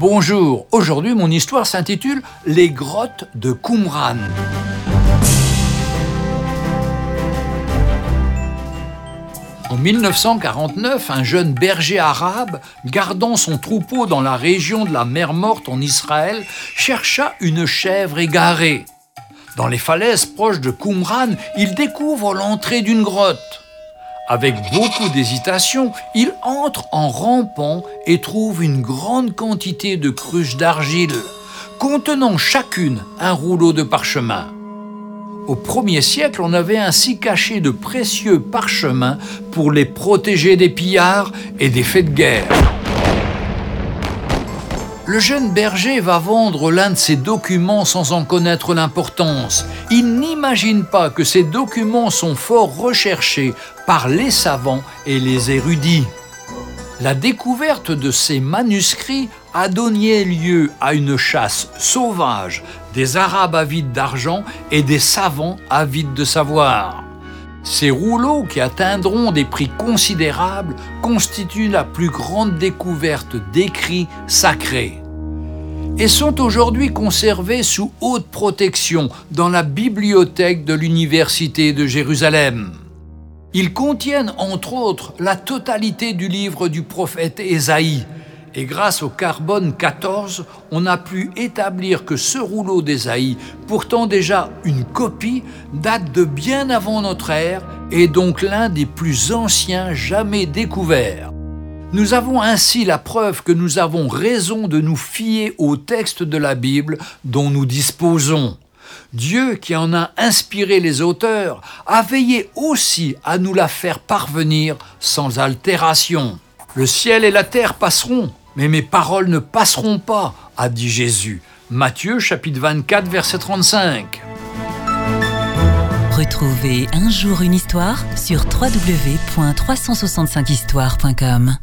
Bonjour, aujourd'hui mon histoire s'intitule Les grottes de Qumran. En 1949, un jeune berger arabe, gardant son troupeau dans la région de la mer Morte en Israël, chercha une chèvre égarée. Dans les falaises proches de Qumran, il découvre l'entrée d'une grotte. Avec beaucoup d'hésitation, il entre en rampant et trouve une grande quantité de cruches d'argile, contenant chacune un rouleau de parchemin. Au premier siècle, on avait ainsi caché de précieux parchemins pour les protéger des pillards et des faits de guerre. Le jeune berger va vendre l'un de ses documents sans en connaître l'importance. Il n'imagine pas que ces documents sont fort recherchés par les savants et les érudits. La découverte de ces manuscrits a donné lieu à une chasse sauvage des Arabes avides d'argent et des savants avides de savoir. Ces rouleaux, qui atteindront des prix considérables, constituent la plus grande découverte d'écrits sacrés et sont aujourd'hui conservés sous haute protection dans la bibliothèque de l'Université de Jérusalem. Ils contiennent entre autres la totalité du livre du prophète Ésaïe, et grâce au carbone 14, on a pu établir que ce rouleau d'Ésaïe, pourtant déjà une copie, date de bien avant notre ère et donc l'un des plus anciens jamais découverts. Nous avons ainsi la preuve que nous avons raison de nous fier au texte de la Bible dont nous disposons. Dieu, qui en a inspiré les auteurs, a veillé aussi à nous la faire parvenir sans altération. Le ciel et la terre passeront, mais mes paroles ne passeront pas, a dit Jésus. Matthieu chapitre 24 verset 35. Retrouvez un jour une histoire sur www.365histoire.com.